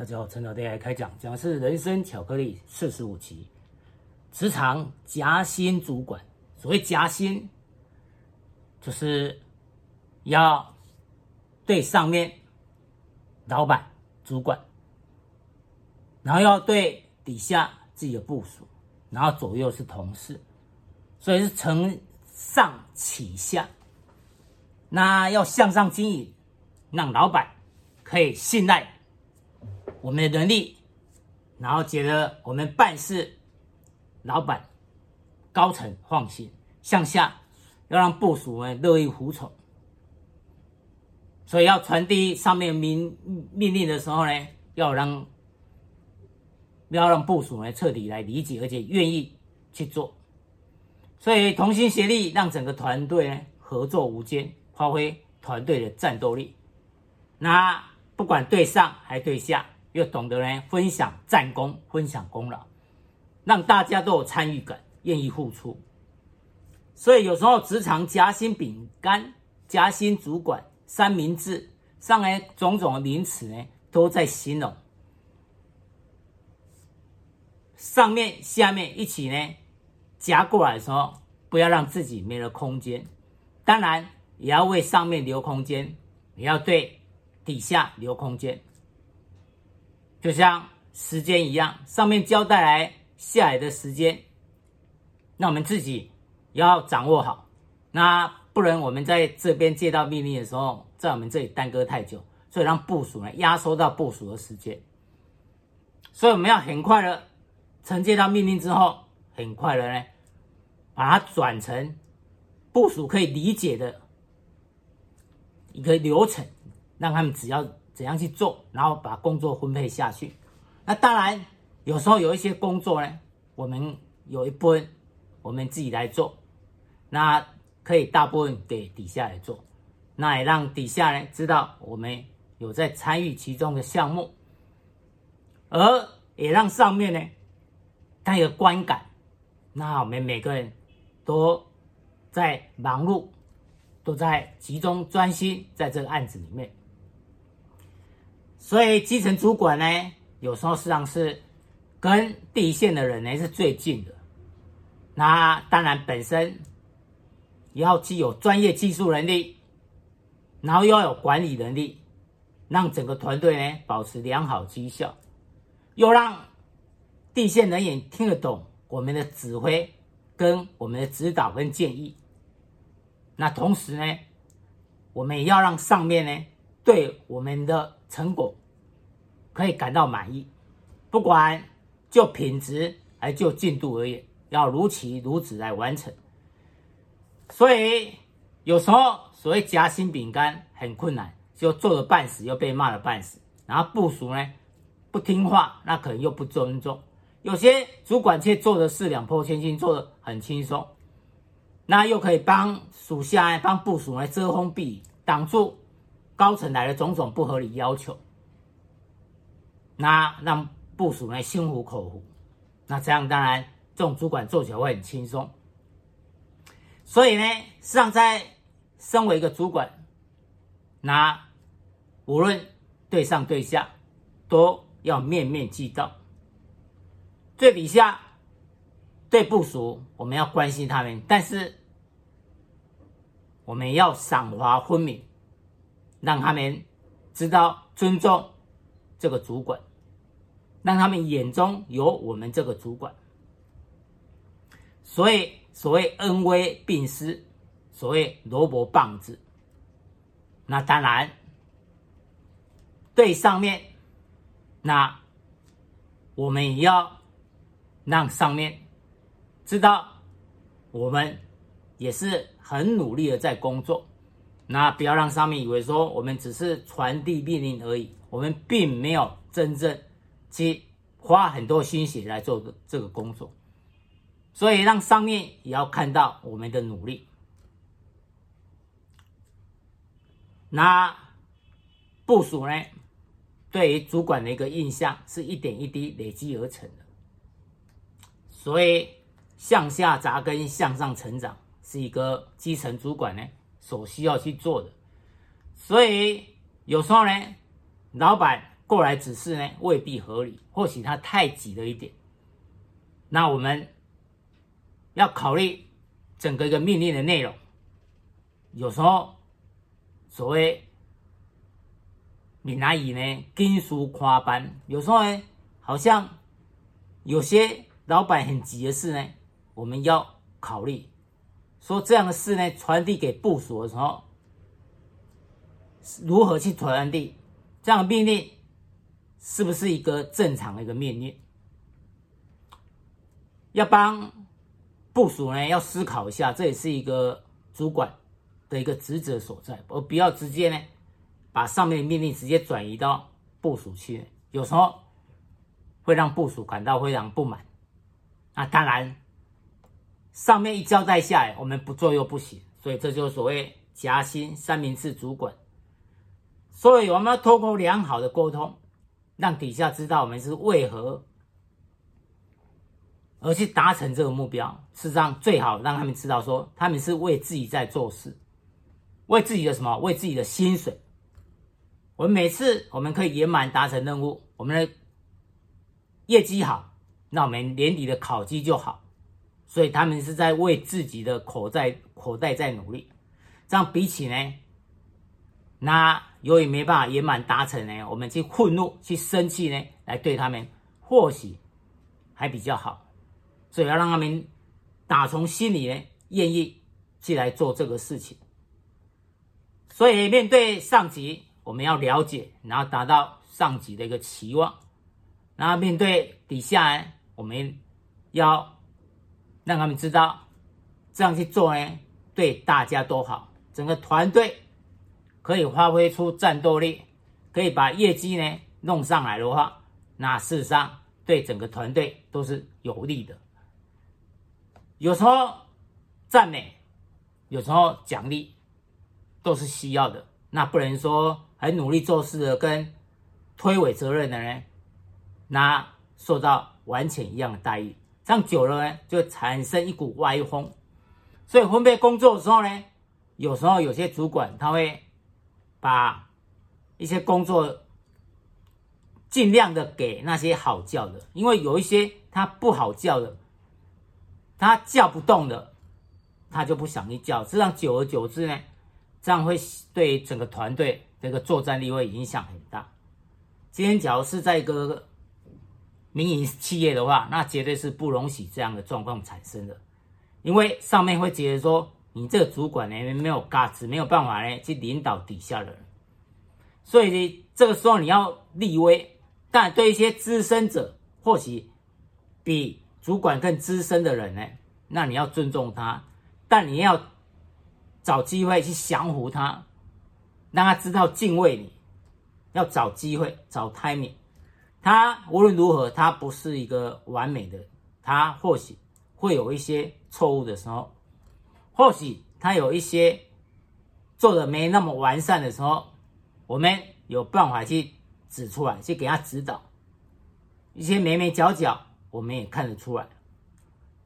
大家好，陈老爹来开讲，讲的是人生巧克力四十五期，职场夹心主管。所谓夹心，就是要对上面老板、主管，然后要对底下自己的部署，然后左右是同事，所以是承上启下。那要向上经营，让老板可以信赖我们的能力，然后觉得我们办事，老板高层放心。向下要让部署们乐意服从，所以要传递上面命命令的时候呢，要让要让部署们彻底来理解，而且愿意去做。所以同心协力，让整个团队呢合作无间。发挥团队的战斗力，那不管对上还对下，又懂得呢分享战功、分享功劳，让大家都有参与感，愿意付出。所以有时候职场夹心饼干、夹心主管、三明治上来种种的名词呢，都在形容上面下面一起呢夹过来的时候，不要让自己没了空间。当然。也要为上面留空间，也要对底下留空间，就像时间一样，上面交代来下来的时间，那我们自己要掌握好，那不能我们在这边接到命令的时候，在我们这里耽搁太久，所以让部署呢压缩到部署的时间，所以我们要很快的承接到命令之后，很快的呢把它转成部署可以理解的。一个流程，让他们只要怎样去做，然后把工作分配下去。那当然，有时候有一些工作呢，我们有一部分我们自己来做，那可以大部分给底下来做，那也让底下呢知道我们有在参与其中的项目，而也让上面呢他有观感，那我们每个人都在忙碌。都在集中专心在这个案子里面，所以基层主管呢，有时候实际上是跟第一线的人呢是最近的。那当然本身也要具有专业技术能力，然后又要有管理能力，让整个团队呢保持良好绩效，又让地线人员听得懂我们的指挥跟我们的指导跟建议。那同时呢，我们也要让上面呢对我们的成果可以感到满意，不管就品质还就进度而言，要如期如质来完成。所以有时候所谓夹心饼干很困难，就做了半死又被骂了半死，然后部属呢不听话，那可能又不尊重。有些主管却做的是两波千斤，做的很轻松。那又可以帮属下、帮部属来遮风避雨，挡住高层来的种种不合理要求。那让部属呢心服口服。那这样当然，这种主管做起来会很轻松。所以呢，实际上在身为一个主管，那无论对上对下，都要面面俱到。最底下对部署，我们要关心他们，但是。我们要赏罚分明，让他们知道尊重这个主管，让他们眼中有我们这个主管。所以，所谓恩威并施，所谓萝卜棒子。那当然，对上面，那我们也要让上面知道我们也是。很努力的在工作，那不要让上面以为说我们只是传递命令而已，我们并没有真正去花很多心血来做这个工作，所以让上面也要看到我们的努力。那部署呢，对于主管的一个印象是一点一滴累积而成的，所以向下扎根，向上成长。是一个基层主管呢所需要去做的，所以有时候呢，老板过来指示呢，未必合理，或许他太急了一点。那我们要考虑整个一个命令的内容。有时候所谓闽南语呢，紧事看办，有时候呢，好像有些老板很急的事呢，我们要考虑说这样的事呢，传递给部署的时候，如何去传递这样的命令。是不是一个正常的一个命令？要帮部署呢，要思考一下，这也是一个主管的一个职责所在，而不要直接呢把上面的命令直接转移到部署去，有时候会让部署感到非常不满。那当然，上面一交代下来，我们不做又不行，所以这就是所谓夹心三明治主管。所以我们要透过良好的沟通。让底下知道我们是为何而去达成这个目标。事实上，最好让他们知道说，他们是为自己在做事，为自己的什么？为自己的薪水。我们每次我们可以圆满达成任务，我们的业绩好，那我们年底的考绩就好。所以他们是在为自己的口袋口袋在努力。这样比起呢，那。由于没办法圆满达成呢，我们去愤怒、去生气呢，来对他们，或许还比较好。所以要让他们打从心里呢，愿意去来做这个事情。所以面对上级，我们要了解，然后达到上级的一个期望。然后面对底下呢，我们要让他们知道，这样去做呢，对大家都好，整个团队。可以发挥出战斗力，可以把业绩呢弄上来的话，那事实上对整个团队都是有利的。有时候赞美，有时候奖励，都是需要的。那不能说很努力做事的跟推诿责任的人，那受到完全一样的待遇，这样久了呢，就产生一股歪风。所以分配工作的时候呢，有时候有些主管他会。把一些工作尽量的给那些好叫的，因为有一些他不好叫的，他叫不动的，他就不想去叫。这样久而久之呢，这样会对整个团队这个作战力会影响很大。今天假如是在一个民营企业的话，那绝对是不容许这样的状况产生的，因为上面会觉得说。你这个主管呢，没有嘎子，没有办法呢去领导底下的人，所以呢，这个时候你要立威。但对一些资深者，或许比主管更资深的人呢，那你要尊重他，但你要找机会去降服他，让他知道敬畏你。要找机会，找 timing。他无论如何，他不是一个完美的，他或许会有一些错误的时候。或许他有一些做的没那么完善的时候，我们有办法去指出来，去给他指导。一些眉眉角角，我们也看得出来。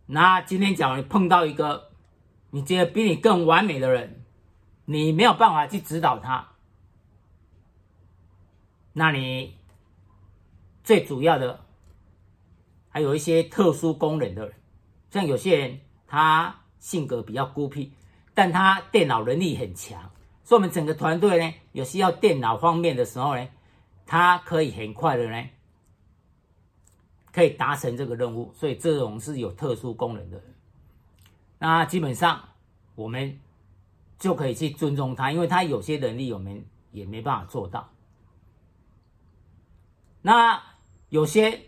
那今天假如碰到一个你觉得比你更完美的人，你没有办法去指导他，那你最主要的还有一些特殊功能的人，像有些人他。性格比较孤僻，但他电脑能力很强，所以我们整个团队呢，有需要电脑方面的时候呢，他可以很快的呢，可以达成这个任务。所以这种是有特殊功能的人，那基本上我们就可以去尊重他，因为他有些能力我们也没办法做到。那有些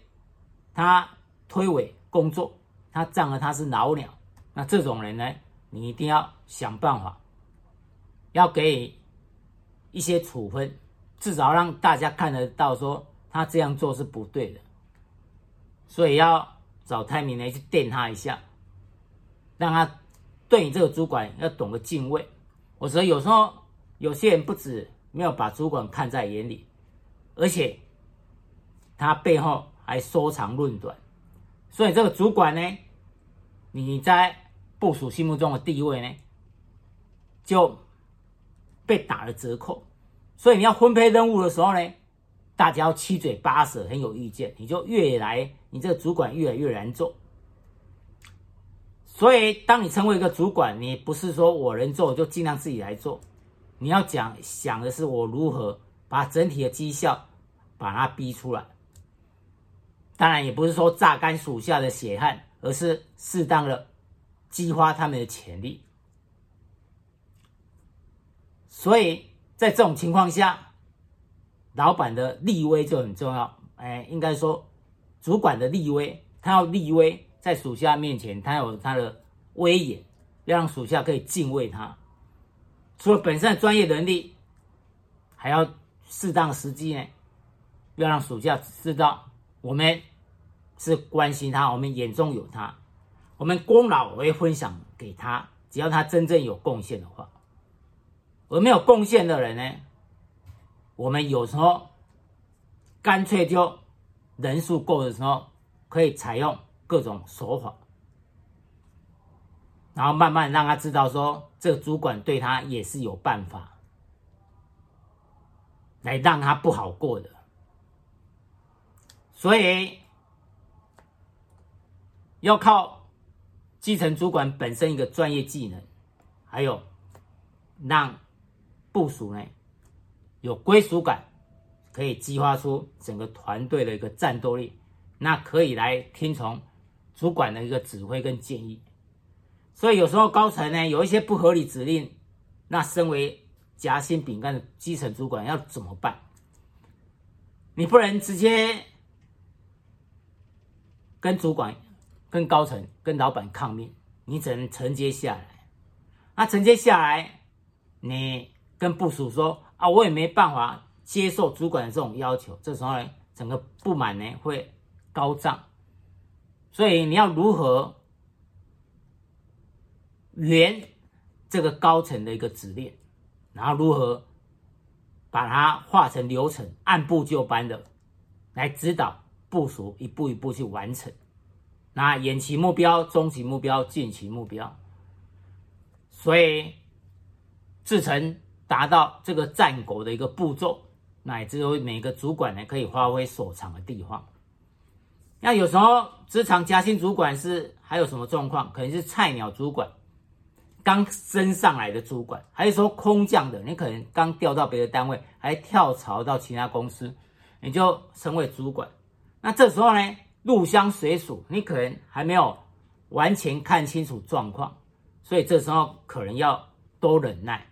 他推诿工作，他仗着他是老鸟。那这种人呢，你一定要想办法，要给一些处分，至少让大家看得到说他这样做是不对的，所以要找 timing 来去电他一下，让他对你这个主管要懂得敬畏。我说有时候有些人不止没有把主管看在眼里，而且他背后还说长论短，所以这个主管呢，你在。部署心目中的地位呢，就被打了折扣。所以你要分配任务的时候呢，大家要七嘴八舌，很有意见，你就越来，你这个主管越来越难做。所以，当你成为一个主管，你不是说我能做，就尽量自己来做。你要讲想的是我如何把整体的绩效把它逼出来。当然，也不是说榨干属下的血汗，而是适当的激发他们的潜力。所以在这种情况下，老板的立威就很重要。哎，应该说，主管的立威，他要立威在属下面前，他有他的威严，要让属下可以敬畏他。除了本身的专业能力，还要适当时机呢，要让属下知道我们是关心他，我们眼中有他，我们功劳我会分享给他，只要他真正有贡献的话。而没有贡献的人呢，我们有时候干脆就人数够的时候，可以采用各种手法。然后慢慢让他知道说，这个主管对他也是有办法，来让他不好过的。所以要靠基层主管本身一个专业技能，还有让部署呢有归属感，可以激发出整个团队的一个战斗力，那可以来听从主管的一个指挥跟建议。所以有时候高层呢有一些不合理指令，那身为夹心饼干的基层主管要怎么办？你不能直接跟主管、跟高层、跟老板抗命，你只能承接下来。那承接下来，你跟部署说啊，我也没办法接受主管的这种要求。这时候呢，整个不满呢会高涨。所以你要如何？圆这个高层的一个指令，然后如何把它化成流程，按部就班的来指导部署一步一步去完成。那远期目标、中期目标、近期目标，所以制成达到这个战果的一个步骤，乃至于每个主管呢可以发挥所长的地方。那有时候职场加薪主管是还有什么状况？可能是菜鸟主管。刚升上来的主管，还是说空降的，你可能刚调到别的单位，还跳槽到其他公司，你就成为主管。那这时候呢，入乡随俗，你可能还没有完全看清楚状况，所以这时候可能要多忍耐，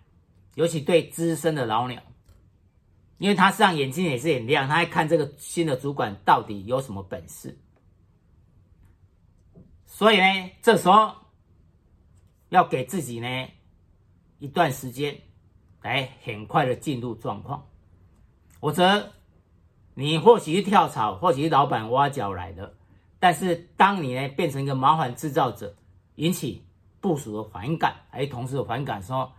尤其对资深的老鸟，因为他实际上眼睛也是很亮，他还看这个新的主管到底有什么本事。所以呢，这时候。要给自己呢一段时间，来很快的进入状况。否则，你或许是跳槽，或许是老板挖角来的，但是当你呢变成一个麻烦制造者，引起部署的反感，还有同事的反感的时候，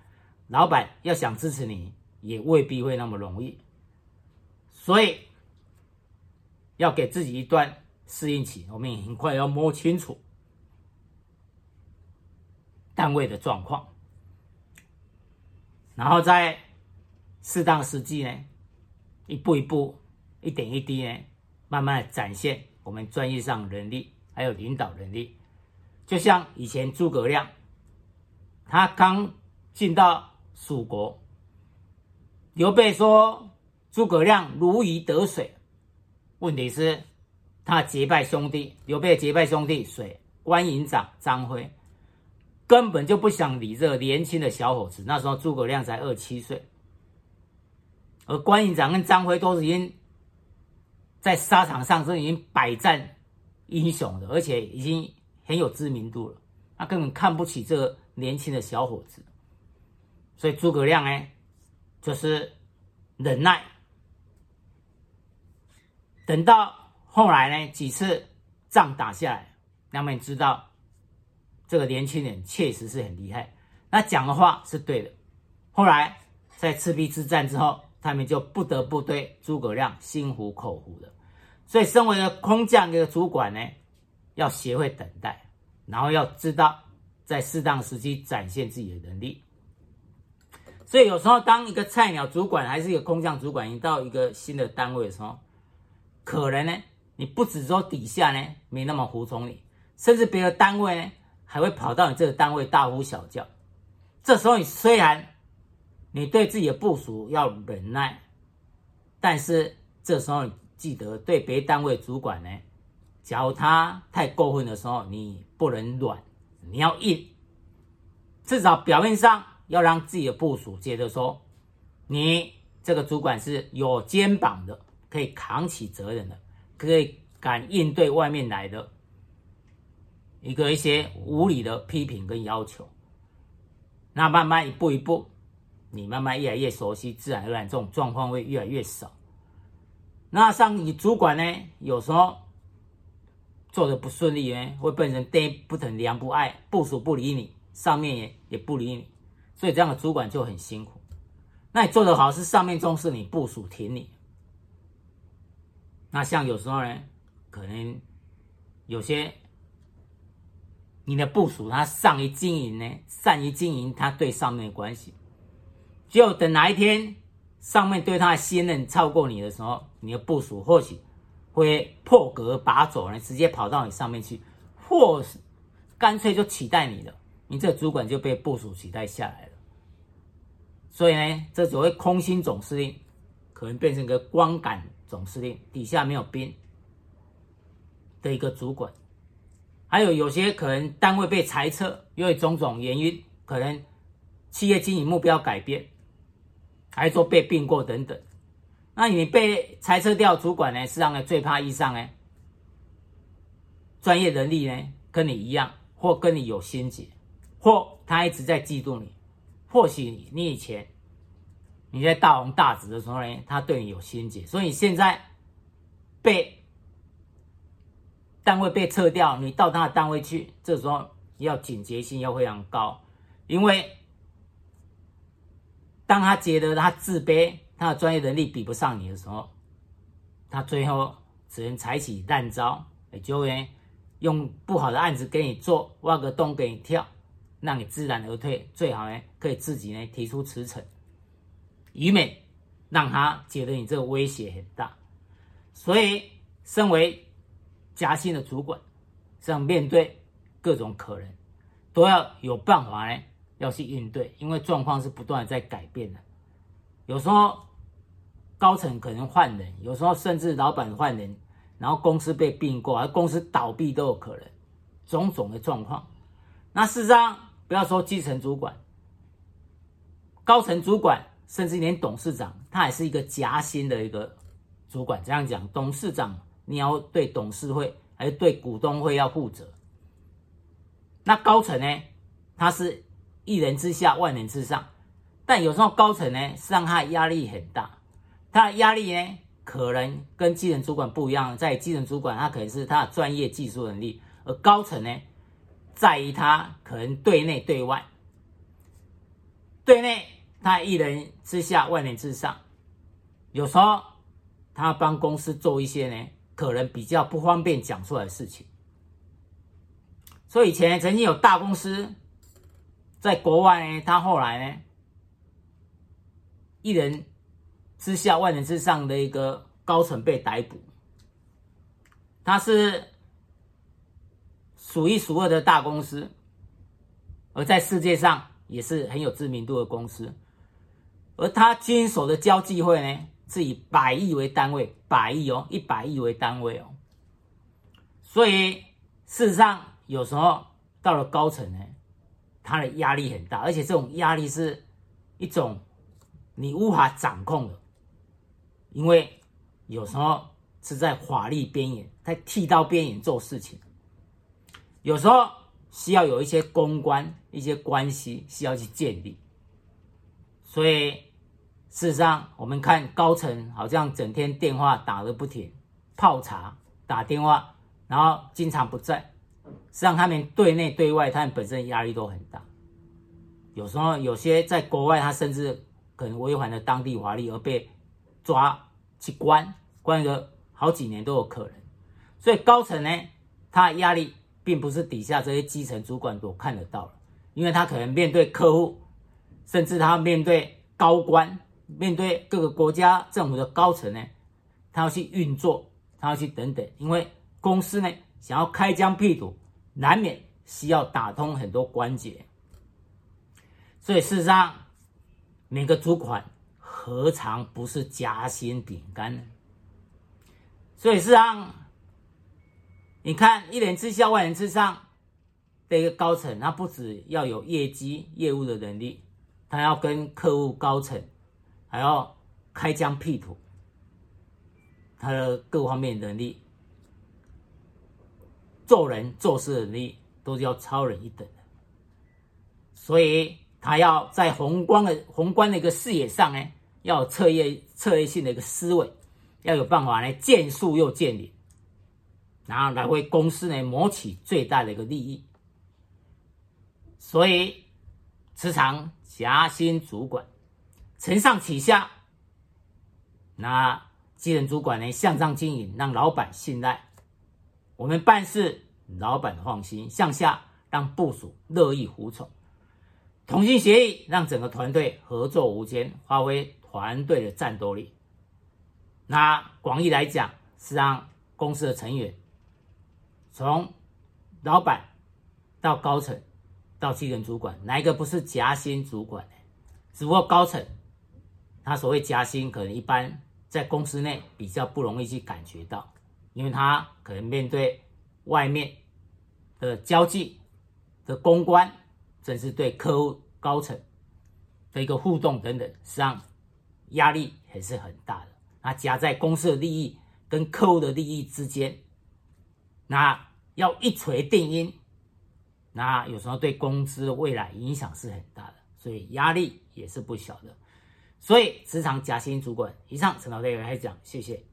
老板要想支持你，也未必会那么容易。所以，要给自己一段适应期，我们也很快要摸清楚。单位的状况，然后在适当时机呢，一步一步、一点一滴呢，慢慢的展现我们专业上能力，还有领导能力。就像以前诸葛亮，他刚进到蜀国，刘备说诸葛亮如鱼得水，问题是他结拜兄弟，刘备结拜兄弟水？关营长张飞。根本就不想理这个年轻的小伙子。那时候诸葛亮才二七岁，而关营长跟张飞都是已经在沙场上是已经百战英雄的，而且已经很有知名度了。他根本看不起这个年轻的小伙子，所以诸葛亮呢，就是忍耐，等到后来呢几次仗打下来，那么你知道。这个年轻人确实是很厉害，那讲的话是对的。后来在赤壁之战之后，他们就不得不对诸葛亮心服口服了。所以，身为一个空降一个主管呢，要学会等待，然后要知道在适当时机展现自己的能力。所以有时候当一个菜鸟主管还是一个空降主管，你到一个新的单位的时候，可能呢，你不只说底下呢没那么服从你，甚至别的单位呢还会跑到你这个单位大呼小叫。这时候你虽然你对自己的部署要忍耐，但是这时候记得对别单位主管呢，假如他太过分的时候，你不能软，你要硬，至少表面上。要让自己的部署觉得说，你这个主管是有肩膀的，可以扛起责任的，可以敢应对外面来的一个一些无理的批评跟要求。那慢慢一步一步，你慢慢越来越熟悉，自然而然这种状况会越来越少。那像你主管呢，有时候做的不顺利呢，会被人爹不疼娘不爱，部署不理你，上面也也不理你。所以这样的主管就很辛苦。那你做得好，是上面重视你，部署挺你。那像有时候呢，可能有些你的部署他善于经营呢，善于经营他对上面的关系。就等哪一天上面对他的信任超过你的时候，你的部署或许会破格拔走呢，直接跑到你上面去，或是干脆就取代你了。你这主管就被部署取代下来了，所以呢，这所谓空心总司令，可能变成一个光杆总司令，底下没有兵的一个主管。还有有些可能单位被裁撤，因为种种原因，可能企业经营目标改变，还是说被并购等等。那你被裁撤掉主管呢，实际上，最怕遇上呢，专业能力呢跟你一样，或跟你有心结。或他一直在嫉妒你，或许你以前你在大红大紫的时候呢，他对你有心结，所以现在被单位被撤掉，你到他的单位去，这时候要警觉性要非常高，因为当他觉得他自卑，他的专业能力比不上你的时候，他最后只能采取烂招，也就会用不好的案子给你做，挖个洞给你跳。让你知难而退，最好呢可以自己呢提出辞呈，以免让他觉得你这个威胁很大。所以，身为夹心的主管，这样面对各种可能，都要有办法呢要去应对，因为状况是不断的在改变的。有时候高层可能换人，有时候甚至老板换人，然后公司被并购，而公司倒闭都有可能，种种的状况。那事实上，不要说基层主管、高层主管，甚至连董事长，他也是一个夹心的一个主管。这样讲，董事长你要对董事会还是对股东会要负责。那高层呢，他是一人之下，万人之上。但有时候高层呢，实际上他压力很大。他的压力呢，可能跟基层主管不一样。在基层主管，他可能是他的专业技术能力，而高层呢，在于他可能对内对外，对内他一人之下万人之上，有时候他帮公司做一些呢，可能比较不方便讲出来的事情。所以以前曾经有大公司在国外呢，他后来呢，一人之下万人之上的一个高层被逮捕，他是。数一数二的大公司，而在世界上也是很有知名度的公司，而他经手的交际会呢，是以百亿为单位，百亿哦，一百亿为单位哦。所以事实上，有时候到了高层呢，他的压力很大，而且这种压力是一种你无法掌控的，因为有时候是在法律边缘，在剃刀边缘做事情。有时候需要有一些公关、一些关系需要去建立，所以事实上，我们看高层好像整天电话打个不停，泡茶、打电话，然后经常不在。实际上，他们对内对外，他们本身压力都很大。有时候有些在国外，他甚至可能违反了当地法律而被抓去关，关个好几年都有可能。所以高层呢，他压力。并不是底下这些基层主管所看得到的，因为他可能面对客户，甚至他面对高官，面对各个国家政府的高层呢，他要去运作，他要去等等，因为公司呢想要开疆辟土，难免需要打通很多关节。所以事实上，每个主管何尝不是夹心饼干呢？所以事实上，你看一人之下，万人之上的一个高层，他不只要有业绩、业务的能力，他要跟客户高层，还要开疆辟土，他的各方面能力，做人做事的能力，都是要超人一等的。所以。他要在宏观的宏观的一个视野上呢，要有策略策略性的一个思维，要有办法来见树又见林，然后来为公司呢谋取最大的一个利益。所以，职场夹心主管，承上启下，那基层主管呢向上经营，让老板信赖，我们办事老板放心，向下让部署乐意服从。同心协力，让整个团队合作无间，发挥团队的战斗力。那广义来讲，是让公司的成员，从老板到高层到基层主管，哪一个不是夹心主管呢？只不过高层，他所谓夹心，可能一般在公司内比较不容易去感觉到，因为他可能面对外面的交际的公关。甚至对客户高层的一个互动等等，实际上压力还是很大的。那夹在公司的利益跟客户的利益之间，那要一锤定音，那有时候对公司的未来影响是很大的，所以压力也是不小的。所以职场夹心主管，以上陈老师来讲，谢谢。